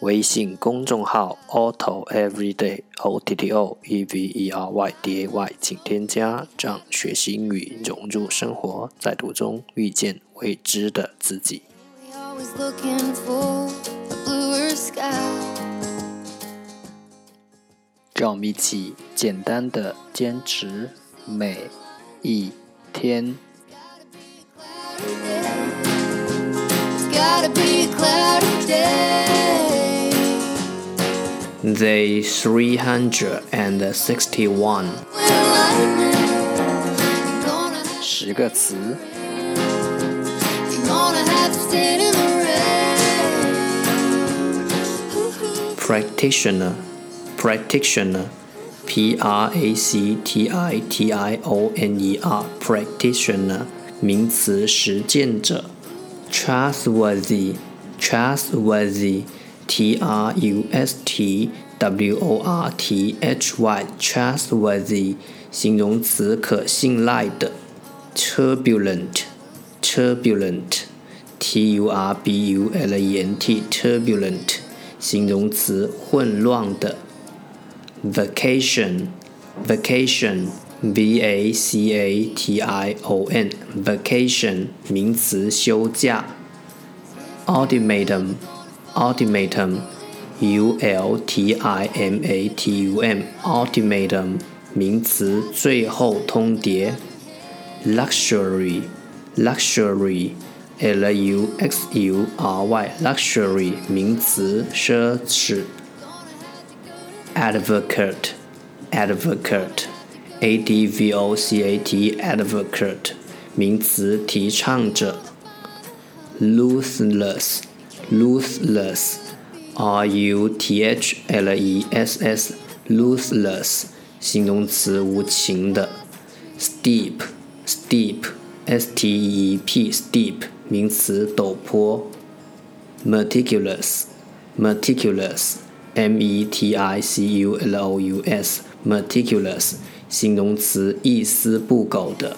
微信公众号 Otto Everyday O T T O E V E R Y D A Y，请添加，让学习英语融入生活，在途中遇见未知的自己。让我们一起简单的坚持每一天。Day three hundred and sixty-one。十个词。Practitioner, practitioner, P R A C T I T I O N E R, practitioner，名词，实践者。Trustworthy, trustworthy。 T R U S T W O R T H Y trustworthy 形容词可信赖的。Turbulent turbulent T U R B U L E N T turbulent 形容词混乱的。Vacation vacation V A C A T I O N vacation 名词休假。Ultimatum ultimatum u l t i m a t u m ultimatum 名词最后通牒 luxury luxury l u x u r y luxury 名词奢侈 advocate advocate a d v o c a t advocate 名词提倡者 ruthless ruthless, r u t h l e s s, ruthless，形容词，无情的。steep, steep, s t e e p, steep，名词，陡坡。meticulous, meticulous, m e t i c u l o u s, meticulous，形容词，一丝不苟的。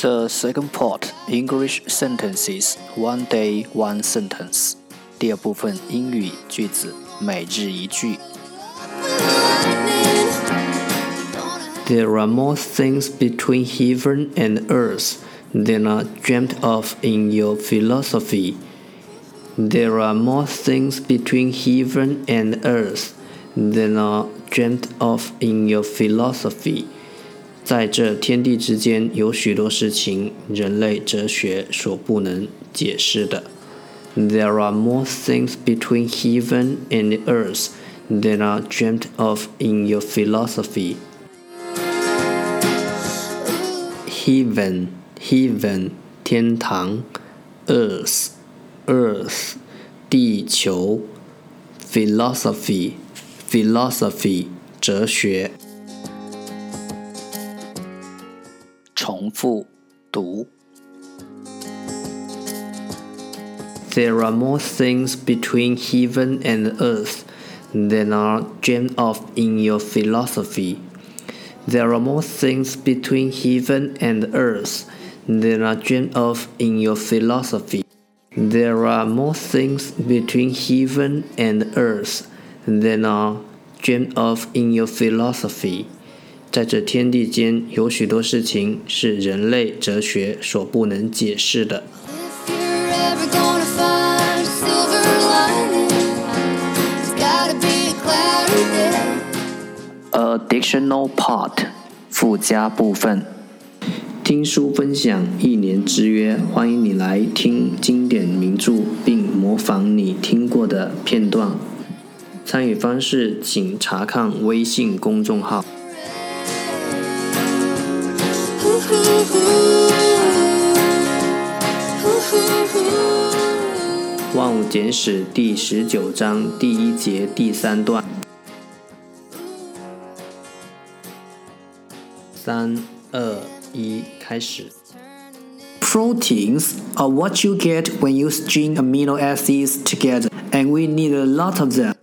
The second part English sentences one day one sentence。第二部分英语句子每日一句。There are more things between heaven and earth than are dreamt of in your philosophy. There are more things between heaven and earth than are dreamt of in your philosophy. 在这天地之间，有许多事情，人类哲学所不能解释的。There are more things between heaven and earth than are dreamt of in your philosophy. Heaven, heaven, 天堂；earth, earth, 地球；philosophy, philosophy, 哲学。复读。There are more things between heaven and earth than are dreamed of in your philosophy. There are more things between heaven and earth than are dreamed of in your philosophy. There are more things between heaven and earth than are dreamed of in your philosophy. 在这天地间，有许多事情是人类哲学所不能解释的。Additional part 附加部分，听书分享一年之约，欢迎你来听经典名著，并模仿你听过的片段。参与方式，请查看微信公众号。《简史》第十九章第一节第三段。 三、二、一，开始。Proteins are what you get when you string amino acids together, and we need a lot of them.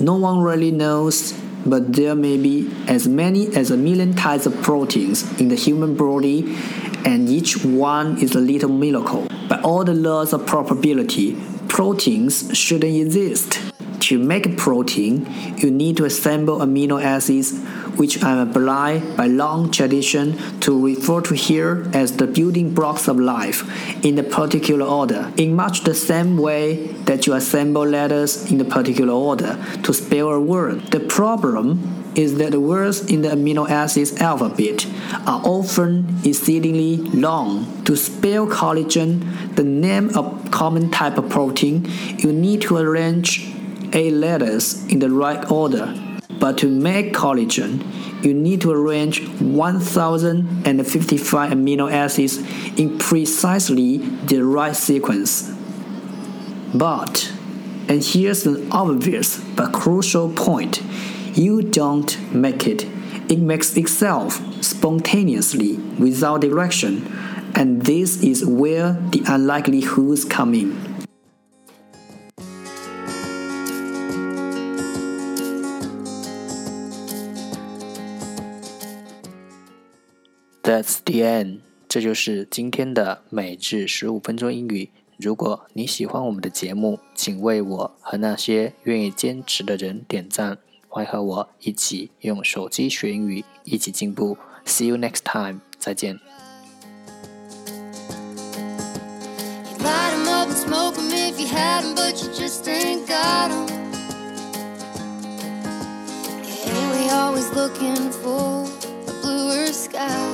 No one really knows, but there may be as many as a million types of proteins in the human body, and each one is a little miracle. By all the laws of probability, proteins shouldn't exist. To make a protein, you need to assemble amino acids, which I am obliged by long tradition to refer to here as the building blocks of life, in a particular order, in much the same way that you assemble letters in a particular order to spell a word. The problem is that the words in the amino acids alphabet are often exceedingly long. To spell collagen, the name of common type of protein, you need to arrange eight letters in the right order. But to make collagen, you need to arrange 1055 amino acids in precisely the right sequence. But, and here's an obvious but crucial point you don't make it, it makes itself spontaneously without direction, and this is where the unlikelihoods come in. That's the end。这就是今天的每日十五分钟英语。如果你喜欢我们的节目，请为我和那些愿意坚持的人点赞。 欢迎和我一起用手机学英语，一起进步。See you next time。再见。looking for a bluer sky.